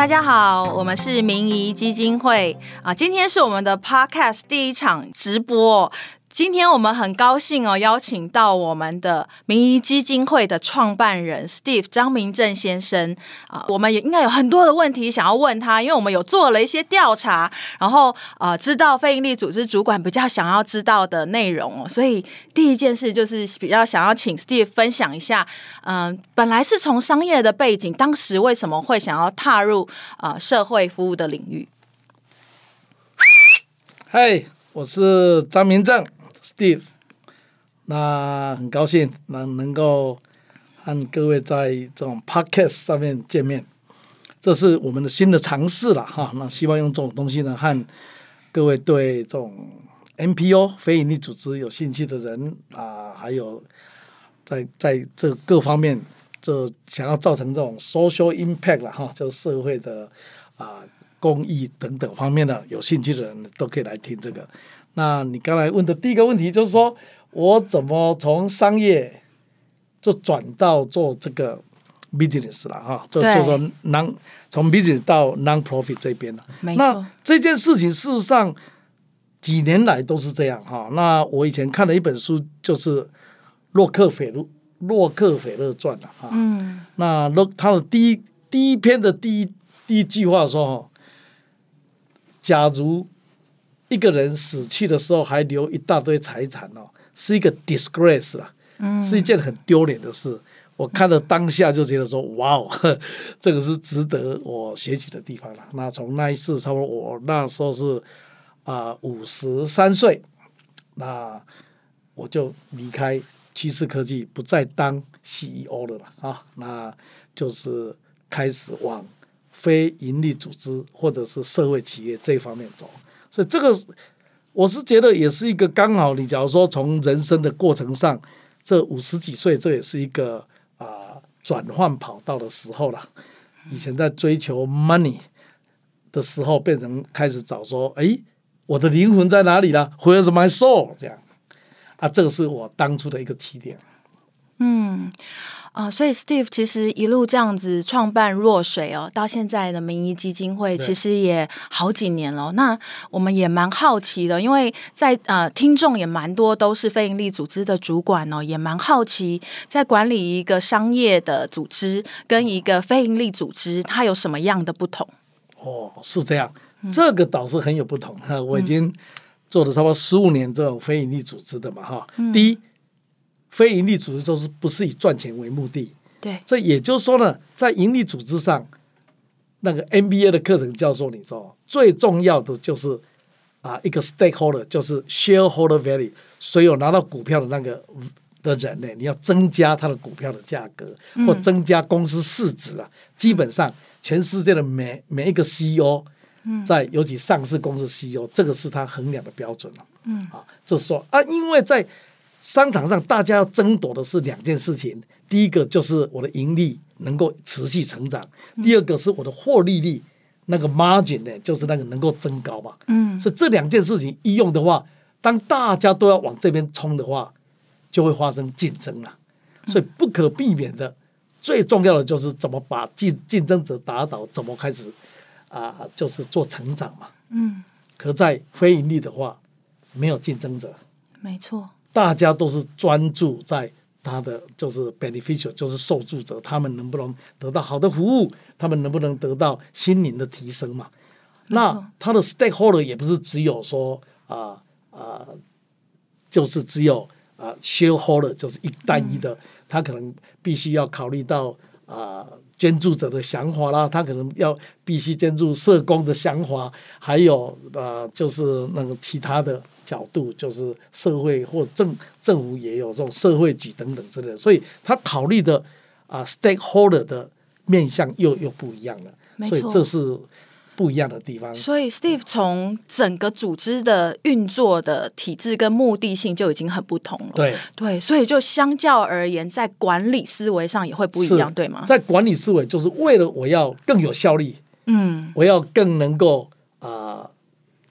大家好，我们是明怡基金会啊，今天是我们的 Podcast 第一场直播。今天我们很高兴哦，邀请到我们的民谊基金会的创办人 Steve 张明正先生啊，我们也应该有很多的问题想要问他，因为我们有做了一些调查，然后呃，知道非营利组织主管比较想要知道的内容哦，所以第一件事就是比较想要请 Steve 分享一下，嗯，本来是从商业的背景，当时为什么会想要踏入啊社会服务的领域？嗨，我是张明正。Steve，那很高兴能能够和各位在这种 Podcast 上面见面，这是我们的新的尝试了哈。那希望用这种东西呢，和各位对这种 NPO 非营利组织有兴趣的人啊，还有在在这各方面，这想要造成这种 social impact 了哈，就是社会的啊公益等等方面的有兴趣的人都可以来听这个。那你刚才问的第一个问题就是说，我怎么从商业就转到做这个 business 了哈？就就说 non 从 business 到 non-profit 这边了。那这件事情事实上几年来都是这样哈。那我以前看了一本书，就是洛克菲勒洛克菲勒传了哈。嗯。那洛他的第一第一篇的第一第一句话说哈：“假如。”一个人死去的时候还留一大堆财产哦，是一个 disgrace 啦，是一件很丢脸的事。我看了当下就觉得说，哇哦，这个是值得我学习的地方了。那从那一次，差不多我那时候是啊五十三岁，那我就离开趋势科技，不再当 CEO 了了啊，那就是开始往非盈利组织或者是社会企业这方面走。所以这个，我是觉得也是一个刚好。你假如说从人生的过程上，这五十几岁，这也是一个啊转换跑道的时候了。以前在追求 money 的时候，变成开始找说，哎，我的灵魂在哪里了？Where's my soul？这样啊，这个是我当初的一个起点。嗯。啊，所以 Steve 其实一路这样子创办弱水哦，到现在的民意基金会，其实也好几年了。那我们也蛮好奇的，因为在呃听众也蛮多都是非营利组织的主管哦，也蛮好奇在管理一个商业的组织跟一个非营利组织，它有什么样的不同？哦，是这样，这个倒是很有不同哈。我已经做了差不多十五年这种非营利组织的嘛哈。第一。非盈利组织就是不是以赚钱为目的？对，这也就是说呢，在盈利组织上，那个 MBA 的课程教授，你知道，最重要的就是啊，一个 stakeholder 就是 shareholder value，所有拿到股票的那个的人呢，你要增加他的股票的价格，或增加公司市值啊。基本上，全世界的每每一个 CEO，在尤其上市公司 CEO，这个是他衡量的标准了。嗯，啊，就是说啊，因为在商场上，大家要争夺的是两件事情：第一个就是我的盈利能够持续成长；第二个是我的获利率，那个 margin 呢，就是那个能够增高嘛。嗯，所以这两件事情一用的话，当大家都要往这边冲的话，就会发生竞争了。所以不可避免的，最重要的就是怎么把竞竞争者打倒，怎么开始啊，就是做成长嘛。嗯，可在非盈利的话，没有竞争者。没错。大家都是专注在他的就是 beneficial，就是受助者，他们能不能得到好的服务，他们能不能得到心灵的提升嘛？那他的 stakeholder 也不是只有说啊啊，就是只有啊 shareholder，就是一单一的，他可能必须要考虑到啊。捐助者的想法啦，他可能要必须捐助社工的想法，还有呃，就是那个其他的角度，就是社会或政政府也有这种社会局等等之类的，所以他考虑的啊，stakeholder 的面向又又不一样了，所以这是。不一样的地方，所以 Steve 从整个组织的运作的体制跟目的性就已经很不同了。对对，所以就相较而言，在管理思维上也会不一样，对吗？在管理思维，就是为了我要更有效率，嗯，我要更能够啊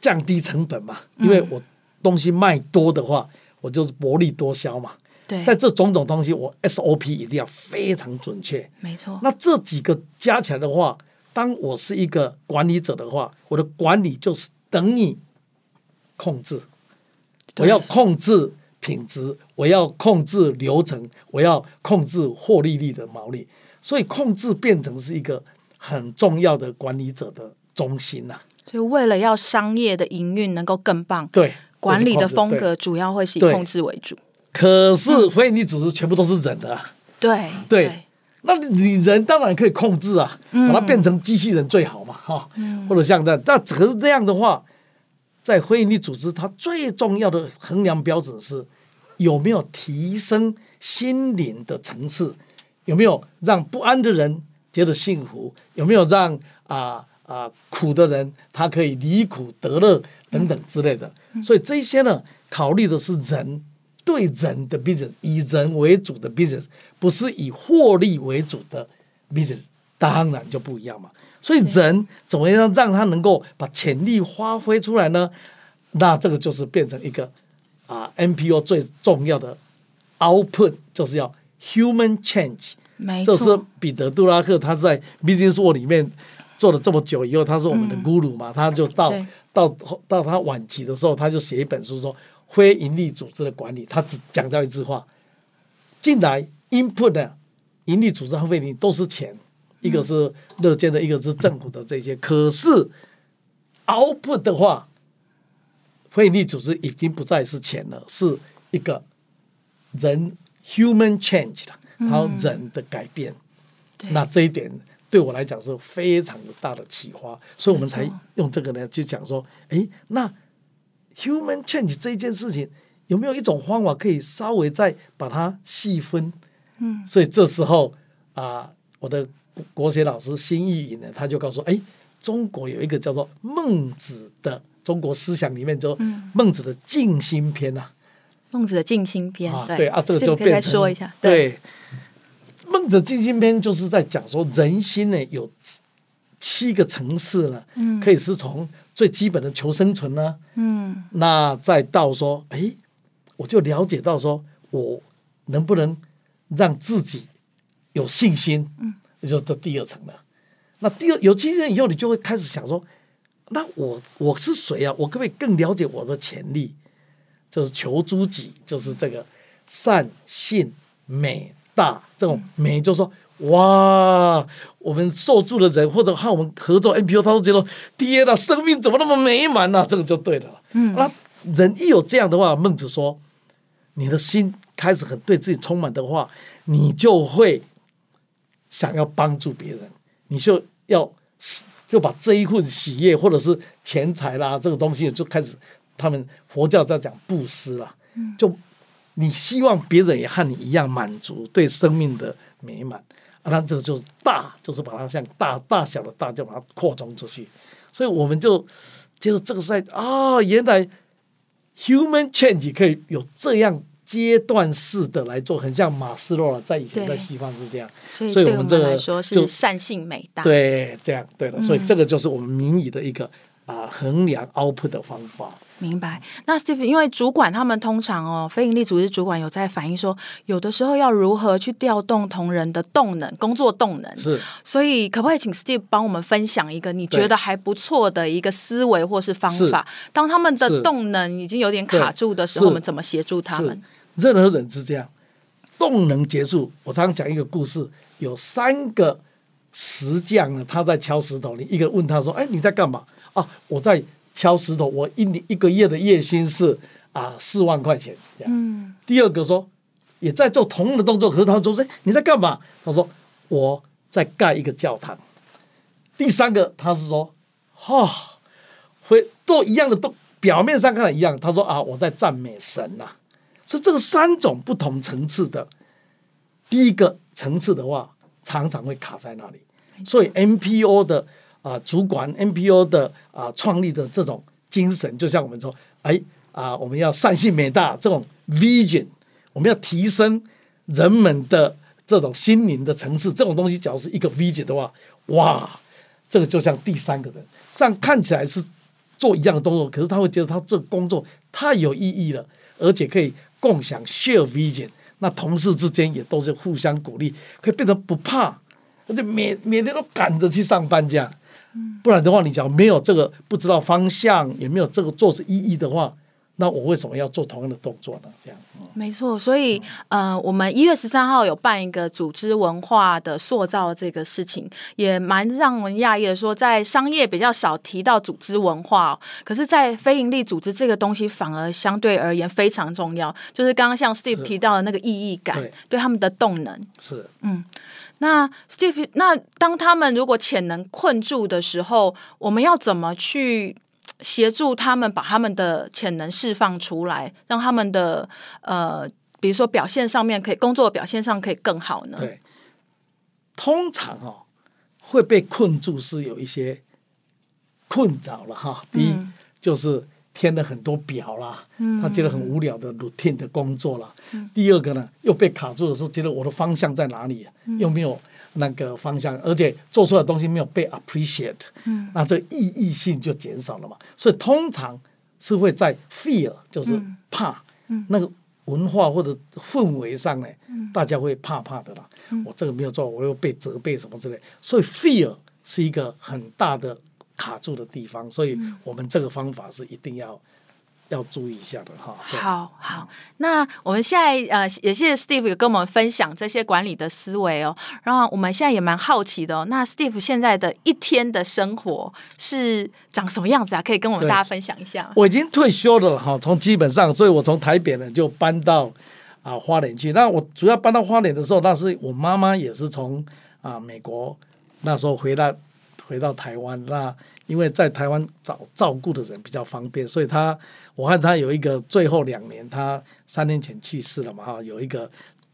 降低成本嘛，因为我东西卖多的话，我就是薄利多销嘛。对，在这种种东西，我 SOP 一定要非常准确。没错。那这几个加起来的话。当我是一个管理者的话，我的管理就是等你控制，我要控制品质，我要控制流程，我要控制获利率的毛利，所以控制变成是一个很重要的管理者的中心呐、所以为了要商业的营运能够更棒，对，管理的风格主要会是以控制为主。可是非营利组织全部都是人的、啊，对对。那你人当然可以控制啊，把它变成机器人最好嘛，哈、或者像这样。但可是这样的话，在非营利组织，它最重要的衡量标准是有没有提升心灵的层次，有没有让不安的人觉得幸福，有没有让啊啊、苦的人他可以离苦得乐等等之类的。所以这些呢，考虑的是人。对人的 business，以人为主的 business，不是以获利为主的 business，当然就不一样嘛。所以人怎么样让他能够把潜力发挥出来呢？那这个就是变成一个啊 NPO 最重要的 output，就是要 human change。没这是，彼得·杜拉克他在 Business World 里面做了这么久以后，他是我们的 guru 嘛，他就到对到到他晚期的时候，他就写一本书说非盈利组织的管理，他只讲到一句话：进来 input 的盈利组织和非盈利都是钱，一个是乐见的，一个是政府的这些，可是 output 的话，非盈利组织已经不再是钱了，是一个人 human change 了，然后人的改变。对那这一点对我来讲是非常的大的启发，所以我们才用这个呢就讲说，哎，那 human change 这一件事情有没有一种方法可以稍微再把它细分？嗯，所以这时候啊、我的国国学老师辛义颖呢，他就告诉哎，中国有一个叫做孟子的中国思想里面就孟子的静心篇啊，孟子的静心篇，啊，对。对啊，这个就变成说一下，对，孟子静心篇就是在讲说人心呢有七个层次呢，嗯可以是从最基本的求生存呢，嗯，那再到说，哎，我就了解到说我能不能让自己有信心，嗯，也就是这第二层了。那第二有信心以后，你就会开始想说，那我我是谁啊？我可不可以更了解我的潜力？就是求诸己，就是这个善、信、美、大这种美，就是说哇，我们受助的人或者和我们合作 NPO，他都觉得天呐，生命怎么那么美满呢、这个就对了。嗯，那人一有这样的话，孟子说，你的心开始很对自己充满的话，你就会想要帮助别人，你就要就把这一份喜悦或者是钱财啦这个东西就开始，他们佛教在讲布施啦，就你希望别人也和你一样满足对生命的美满，啊，那这个就是大，就是把它像大大小的大，就把它扩充出去，所以我们就就是这个是在啊，原来 human change 可以有这样阶段式的来做，很像马斯洛了，在以前在西方是这样，所以对我们这个来说就是善性美大，对，这样对了，所以嗯。这个就是我们民意的一个啊、衡量 output 的方法。明白。那 Steve，因为主管他们通常哦，非营利组织主管有在反映说，有的时候要如何去调动同仁的动能、工作动能。是所以，可不可以请 Steve 帮我们分享一个你觉得还不错的一个思维或是方法？当他们的动能已经有点卡住的时候，我们怎么协助他们？，任何人是这样，动能结束。我常常讲一个故事，有三个石匠呢，他在敲石头，你一个问他说：“哎，你在干嘛？”啊，我在敲石头，我一年一个月的月薪是啊四万块钱。这样。嗯，第二个说也在做同样的动作，可是他说：“哎，你在干嘛？”他说：“我在盖一个教堂。”第三个他是说：“哈、会都一样的，都表面上看来一样。”他说：“啊，我在赞美神呐、所以这个三种不同层次的，第一个层次的话，常常会卡在那里。所以 NPO 的啊、主管，NPO 的啊、创立的这种精神，就像我们说，哎啊、我们要善信美大这种 vision，我们要提升人们的这种心灵的层次，这种东西，假如是一个 vision 的话，哇，这个就像第三个人，虽然看起来是做一样的动作，可是他会觉得他这个工作太有意义了，而且可以共享 share vision。那同事之间也都是互相鼓励，可以变得不怕而且每每天都赶着去上班这样。不然的话，你讲没有这个不知道方向，也没有这个做是意义的话。那我为什么要做同样的动作呢？这样，没错。所以，呃，我们一月十三号有办一个组织文化的塑造这个事情，也蛮让人讶异的。说在商业比较少提到组织文化，可是，在非营利组织这个东西反而相对而言非常重要。就是刚刚像 Steve 提到的那个意义感，对他们的动能是嗯。那 Steve，那当他们如果潜能困住的时候，我们要怎么去？协助他们把他们的潜能释放出来，让他们的呃，比如说表现上面可以工作表现上可以更好呢？对，通常哦会被困住是有一些困扰了哈。第一就是填了很多表啦，他觉得很无聊的 routine 的工作了。第二个呢，又被卡住的时候，觉得我的方向在哪里？又没有。那个方向，而且做出来的东西没有被 appreciate，嗯，那这意义性就减少了嘛。所以通常是会在 fear，就是怕，嗯，那个文化或者氛围上呢，嗯，大家会怕怕的啦。我这个没有做，我又被责备什么之类，所以 fear 是一个很大的卡住的地方。所以我们这个方法是一定要。要注意一下的哈。好好，那我们现在呃，也谢谢 Steve 有跟我们分享这些管理的思维哦。然后我们现在也蛮好奇的哦，那 Steve 现在的一天的生活是长什么样子啊？可以跟我们大家分享一下。我已经退休了哈，从基本上，所以我从台北呢就搬到啊花莲去。那我主要搬到花莲的时候，那是我妈妈也是从啊美国那时候回来回到台湾那。因为在台湾找照顾的人比较方便，所以他我看他有一个最后两年，他三年前去世了嘛哈，有一个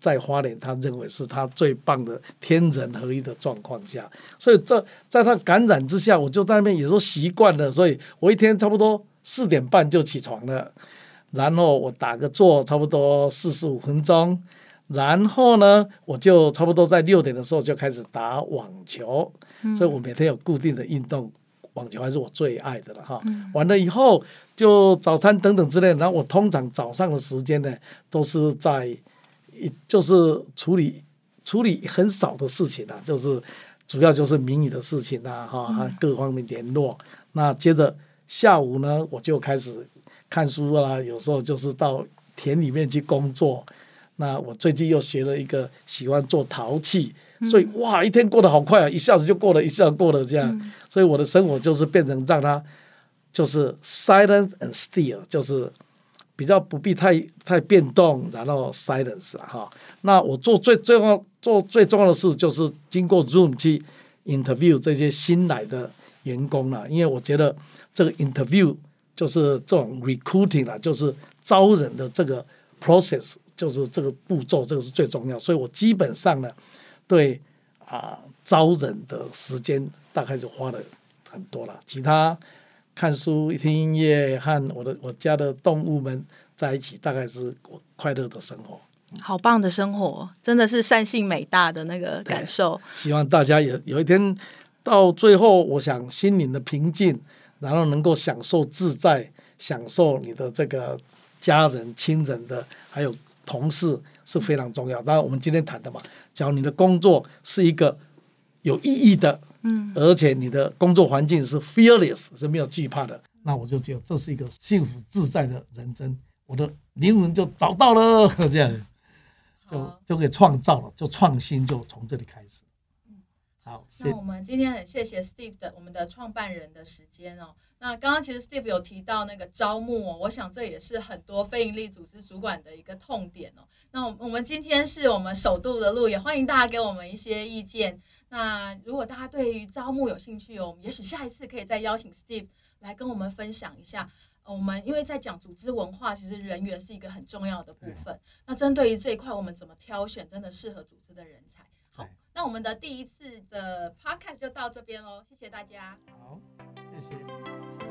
在花莲，他认为是他最棒的天人合一的状况下，所以这在他感染之下，我就在那边也都习惯了，所以我一天差不多四点半就起床了，然后我打个坐，差不多四十五分钟，然后呢，我就差不多在六点的时候就开始打网球，所以我每天有固定的运动。网球还是我最爱的了哈，完了以后就早餐等等之类，然后我通常早上的时间呢，都是在，就是处理处理很少的事情啊，就是主要就是民意的事情啊，哈，各方面联络。那接着下午呢，我就开始看书啦，有时候就是到田里面去工作。那我最近又学了一个喜欢做陶器。所以哇，一天过得好快啊！一下子就过了，一下子过了这样。所以我的生活就是变成让它就是 silence and still，就是比较不必太太变动，然后 silence 哈。那我做最重要做最重要的事就是经过 Zoom 去 interview 这些新来的员工了，因为我觉得这个 interview 就是这种 recruiting 啊，就是招人的这个 process，就是这个步骤，这个是最重要。所以我基本上呢。对啊，招人的时间大概就花了很多了。其他看书、听音乐和我的我家的动物们在一起，大概是我快乐的生活。好棒的生活，真的是善性美大的那个感受。希望大家有有一天到最后，我想心灵的平静，然后能够享受自在，享受你的这个家人、亲人的，还有同事是非常重要。当然，我们今天谈的嘛。假如你的工作是一个有意义的，嗯，而且你的工作环境是 fearless 是没有惧怕的，那我就觉得这是一个幸福自在的人生，我的灵魂就找到了，这样就就可以创造了，就创新就从这里开始。好，那我们今天很谢谢 Steve 的我们的创办人的时间哦。那刚刚其实 Steve 有提到那个招募哦，我想这也是很多非营利组织主管的一个痛点哦。那我们今天是我们首度的录，也欢迎大家给我们一些意见。那如果大家对于招募有兴趣哦，我们也许下一次可以再邀请 Steve 来跟我们分享一下。我们因为在讲组织文化，其实人员是一个很重要的部分。那针对于这一块，我们怎么挑选真的适合组织的人才？那我们的第一次的 podcast 就到这边喽，谢谢大家。好，谢谢。